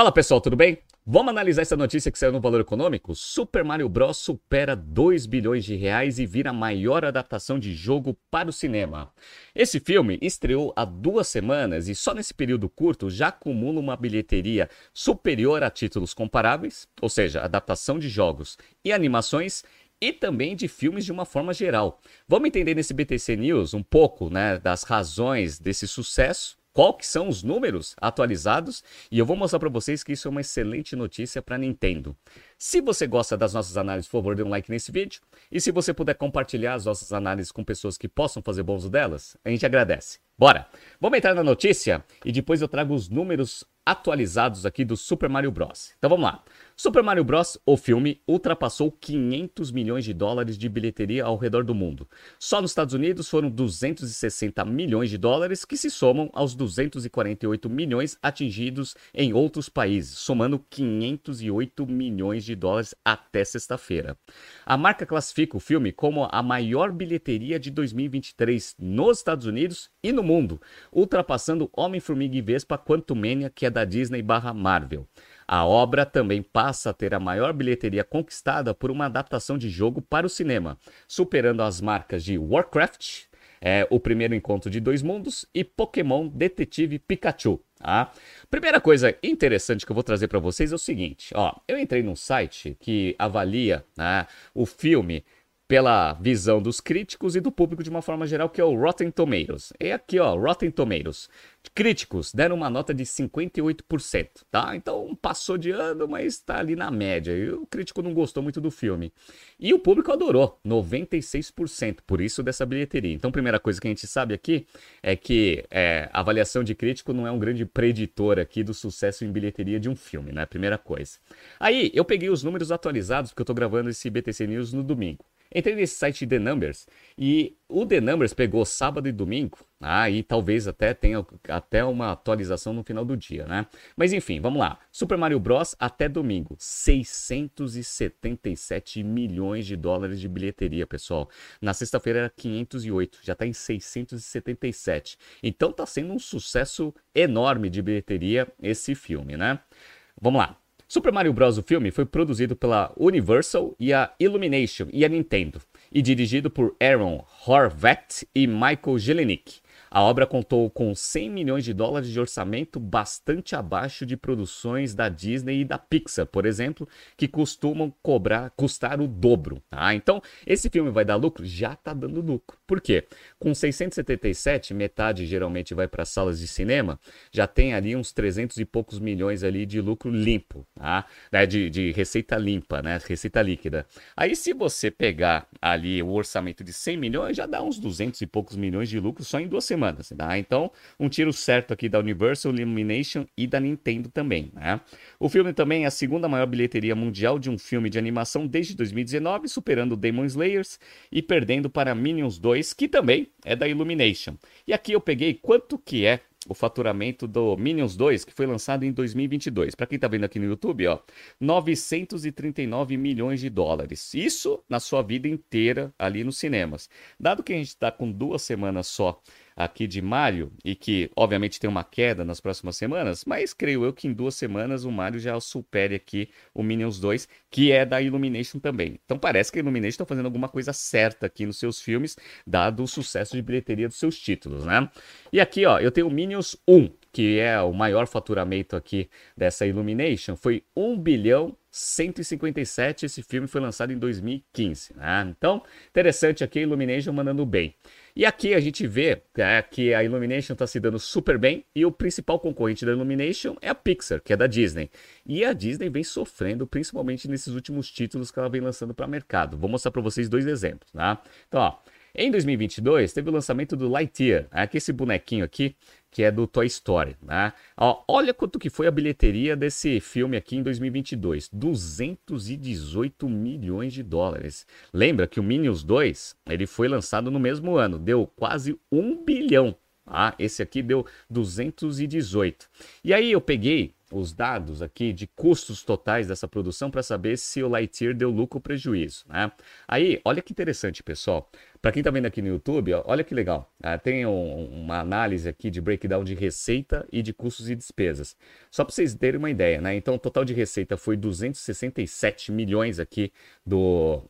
Fala pessoal, tudo bem? Vamos analisar essa notícia que saiu no Valor Econômico? Super Mario Bros supera 2 bilhões de reais e vira a maior adaptação de jogo para o cinema. Esse filme estreou há duas semanas e só nesse período curto já acumula uma bilheteria superior a títulos comparáveis, ou seja, adaptação de jogos e animações e também de filmes de uma forma geral. Vamos entender nesse BTC News um pouco né, das razões desse sucesso qual que são os números atualizados e eu vou mostrar para vocês que isso é uma excelente notícia para Nintendo. Se você gosta das nossas análises, por favor, dê um like nesse vídeo. E se você puder compartilhar as nossas análises com pessoas que possam fazer bom uso delas, a gente agradece. Bora! Vamos entrar na notícia e depois eu trago os números atualizados aqui do Super Mario Bros. Então vamos lá. Super Mario Bros, o filme, ultrapassou 500 milhões de dólares de bilheteria ao redor do mundo. Só nos Estados Unidos foram 260 milhões de dólares, que se somam aos 248 milhões atingidos em outros países, somando 508 milhões de dólares até sexta-feira. A marca classifica o filme como a maior bilheteria de 2023 nos Estados Unidos e no mundo, ultrapassando Homem-Formiga e Vespa Quantumania, que é da Disney barra Marvel. A obra também passa a ter a maior bilheteria conquistada por uma adaptação de jogo para o cinema, superando as marcas de Warcraft, é, O Primeiro Encontro de Dois Mundos e Pokémon Detetive Pikachu. Tá? Primeira coisa interessante que eu vou trazer para vocês é o seguinte: ó, eu entrei num site que avalia né, o filme pela visão dos críticos e do público de uma forma geral, que é o Rotten Tomatoes. E aqui, ó, Rotten Tomatoes. Críticos deram uma nota de 58%, tá? Então passou de ano, mas está ali na média. E o crítico não gostou muito do filme. E o público adorou, 96%, por isso dessa bilheteria. Então, primeira coisa que a gente sabe aqui é que é, avaliação de crítico não é um grande preditor aqui do sucesso em bilheteria de um filme, né? Primeira coisa. Aí, eu peguei os números atualizados, porque eu tô gravando esse BTC News no domingo. Entrei nesse site The Numbers e o The Numbers pegou sábado e domingo, ah, e talvez até tenha até uma atualização no final do dia, né? Mas enfim, vamos lá. Super Mario Bros. até domingo, 677 milhões de dólares de bilheteria, pessoal. Na sexta-feira era 508, já está em 677. Então tá sendo um sucesso enorme de bilheteria esse filme, né? Vamos lá. Super Mario Bros. o filme foi produzido pela Universal e a Illumination e a Nintendo, e dirigido por Aaron Horvath e Michael Jelenic. A obra contou com 100 milhões de dólares de orçamento, bastante abaixo de produções da Disney e da Pixar, por exemplo, que costumam cobrar, custar o dobro. Tá? Então, esse filme vai dar lucro? Já está dando lucro. Por quê? Com 677, metade geralmente vai para salas de cinema, já tem ali uns 300 e poucos milhões ali de lucro limpo, tá? É, de, de receita limpa, né? Receita líquida. Aí, se você pegar ali o orçamento de 100 milhões, já dá uns 200 e poucos milhões de lucro só em duas semanas tá? Então, um tiro certo aqui da Universal Illumination e da Nintendo também, né? O filme também é a segunda maior bilheteria mundial de um filme de animação desde 2019, superando Demon Slayers e perdendo para Minions 2, que também é da Illumination. E aqui eu peguei quanto que é o faturamento do Minions 2, que foi lançado em 2022. Para quem está vendo aqui no YouTube, ó, 939 milhões de dólares. Isso na sua vida inteira ali nos cinemas. Dado que a gente está com duas semanas só aqui de Mario e que obviamente tem uma queda nas próximas semanas, mas creio eu que em duas semanas o Mario já supere aqui o Minions 2, que é da Illumination também. Então parece que a Illumination está fazendo alguma coisa certa aqui nos seus filmes, dado o sucesso de bilheteria dos seus títulos, né? E aqui, ó, eu tenho o Minions 1, que é o maior faturamento aqui dessa Illumination, foi 1 bilhão 157. Esse filme foi lançado em 2015. Né? Então, interessante aqui a Illumination mandando bem. E aqui a gente vê é, que a Illumination está se dando super bem e o principal concorrente da Illumination é a Pixar, que é da Disney. E a Disney vem sofrendo, principalmente nesses últimos títulos que ela vem lançando para o mercado. Vou mostrar para vocês dois exemplos. Tá? Então, ó, em 2022, teve o lançamento do Lightyear, né? aqui esse bonequinho aqui, que é do Toy Story. Né? Ó, olha quanto que foi a bilheteria desse filme aqui em 2022, 218 milhões de dólares. Lembra que o Minions 2, ele foi lançado no mesmo ano, deu quase um bilhão. Ah, esse aqui deu 218. E aí eu peguei os dados aqui de custos totais dessa produção para saber se o Lightyear deu lucro ou prejuízo, né? Aí, olha que interessante, pessoal. Para quem está vendo aqui no YouTube, ó, olha que legal. Ah, tem um, uma análise aqui de breakdown de receita e de custos e despesas. Só para vocês terem uma ideia, né? Então, o total de receita foi 267 milhões aqui do,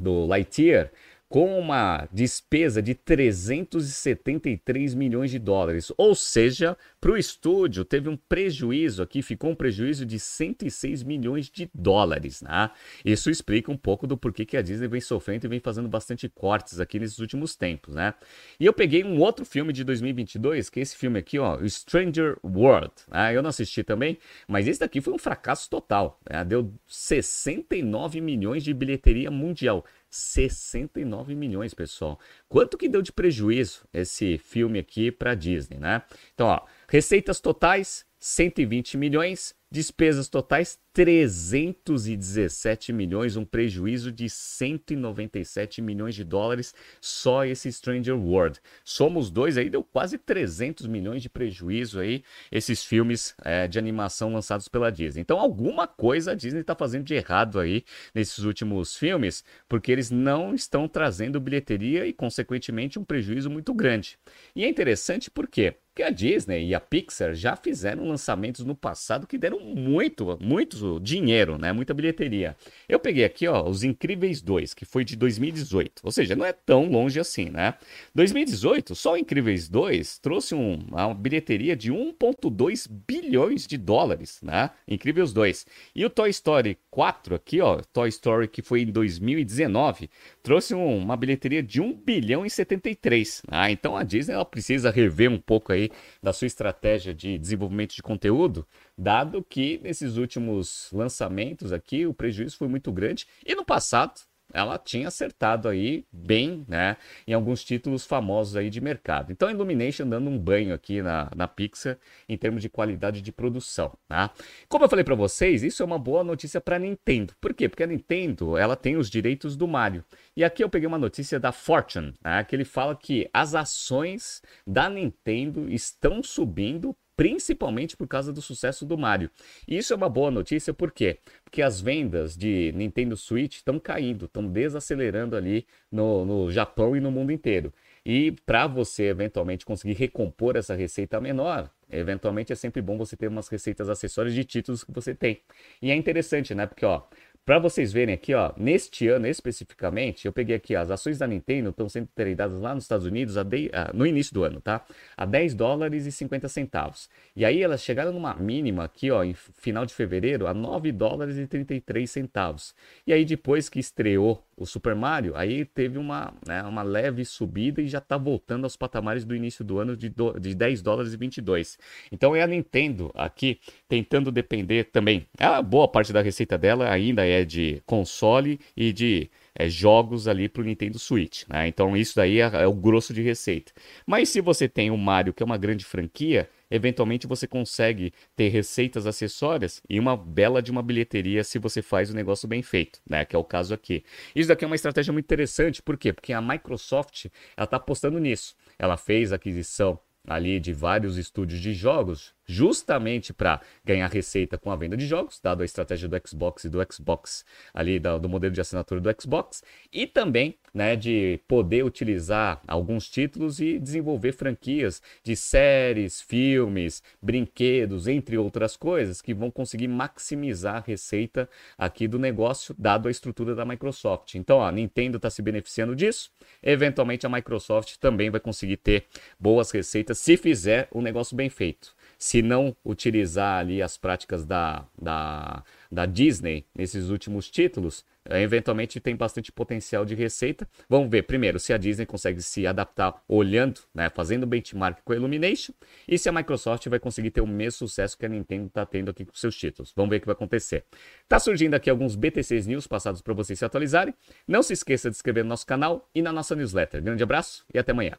do Lightyear com uma despesa de 373 milhões de dólares. Ou seja, para o estúdio teve um prejuízo aqui, ficou um prejuízo de 106 milhões de dólares. Né? Isso explica um pouco do porquê que a Disney vem sofrendo e vem fazendo bastante cortes aqui nesses últimos tempos. Né? E eu peguei um outro filme de 2022, que é esse filme aqui, ó, Stranger World. Né? Eu não assisti também, mas esse daqui foi um fracasso total. Né? Deu 69 milhões de bilheteria mundial. 69 milhões, pessoal. Quanto que deu de prejuízo esse filme aqui para Disney, né? Então, ó, receitas totais 120 milhões, Despesas totais 317 milhões, um prejuízo de 197 milhões de dólares só esse Stranger World. Somos dois aí, deu quase 300 milhões de prejuízo aí esses filmes é, de animação lançados pela Disney. Então alguma coisa a Disney está fazendo de errado aí nesses últimos filmes, porque eles não estão trazendo bilheteria e consequentemente um prejuízo muito grande. E é interessante porque que a Disney e a Pixar já fizeram lançamentos no passado que deram muito, muito dinheiro, né? Muita bilheteria. Eu peguei aqui, ó, Os Incríveis 2, que foi de 2018. Ou seja, não é tão longe assim, né? 2018, só Incríveis 2 trouxe um, uma bilheteria de 1.2 bilhões de dólares, né? Incríveis 2. E o Toy Story 4 aqui, ó, Toy Story que foi em 2019, trouxe um, uma bilheteria de 1 bilhão e 73. Ah, então a Disney ela precisa rever um pouco aí da sua estratégia de desenvolvimento de conteúdo, dado que nesses últimos lançamentos aqui o prejuízo foi muito grande e no passado ela tinha acertado aí bem, né, em alguns títulos famosos aí de mercado. Então, a Illumination dando um banho aqui na, na Pixar em termos de qualidade de produção, tá? Como eu falei para vocês, isso é uma boa notícia para Nintendo. Por quê? Porque a Nintendo, ela tem os direitos do Mario. E aqui eu peguei uma notícia da Fortune, né, que ele fala que as ações da Nintendo estão subindo principalmente por causa do sucesso do Mario. E isso é uma boa notícia, por quê? Porque as vendas de Nintendo Switch estão caindo, estão desacelerando ali no, no Japão e no mundo inteiro. E para você eventualmente conseguir recompor essa receita menor, eventualmente é sempre bom você ter umas receitas acessórias de títulos que você tem. E é interessante, né? Porque ó, para vocês verem aqui, ó, neste ano especificamente, eu peguei aqui, ó, as ações da Nintendo estão sendo tradeadas lá nos Estados Unidos de, no início do ano, tá? A 10 dólares e 50 centavos. E aí elas chegaram numa mínima aqui, ó, em final de fevereiro, a 9 dólares e 33 centavos. E aí depois que estreou o Super Mario, aí teve uma, né, uma leve subida e já está voltando aos patamares do início do ano de, do, de 10 dólares e 22. Então é a Nintendo aqui tentando depender também. A boa parte da receita dela ainda é de console e de é, jogos ali para o Nintendo Switch. Né? Então isso daí é, é, o grosso de receita. Mas se você tem o Mario, que é uma grande franquia, eventualmente você consegue ter receitas acessórias e uma bela de uma bilheteria se você faz o negócio bem feito, né? Que é o caso aqui. Isso daqui é uma estratégia muito interessante, por quê? Porque a Microsoft ela está apostando nisso. Ela fez aquisição ali de vários estúdios de jogos, justamente para ganhar receita com a venda de jogos, dado a estratégia do Xbox e do Xbox ali do, modelo de assinatura do Xbox, e também né, de poder utilizar alguns títulos e desenvolver franquias de séries, filmes, brinquedos, entre outras coisas, que vão conseguir maximizar a receita aqui do negócio, dado a estrutura da Microsoft. Então, a Nintendo está se beneficiando disso, eventualmente a Microsoft também vai conseguir ter boas receitas se fizer o um negócio bem feito se não utilizar ali as práticas da, da, da Disney nesses últimos títulos, eh, eventualmente tem bastante potencial de receita. Vamos ver primeiro se a Disney consegue se adaptar olhando, né, fazendo benchmark com a Illumination e se a Microsoft vai conseguir ter o mesmo sucesso que a Nintendo está tendo aqui com seus títulos. Vamos ver o que vai acontecer. Tá surgindo aqui alguns BTCs News passados para vocês se atualizarem. Não se esqueça de se inscrever no nosso canal e na nossa newsletter. Grande abraço e até amanhã.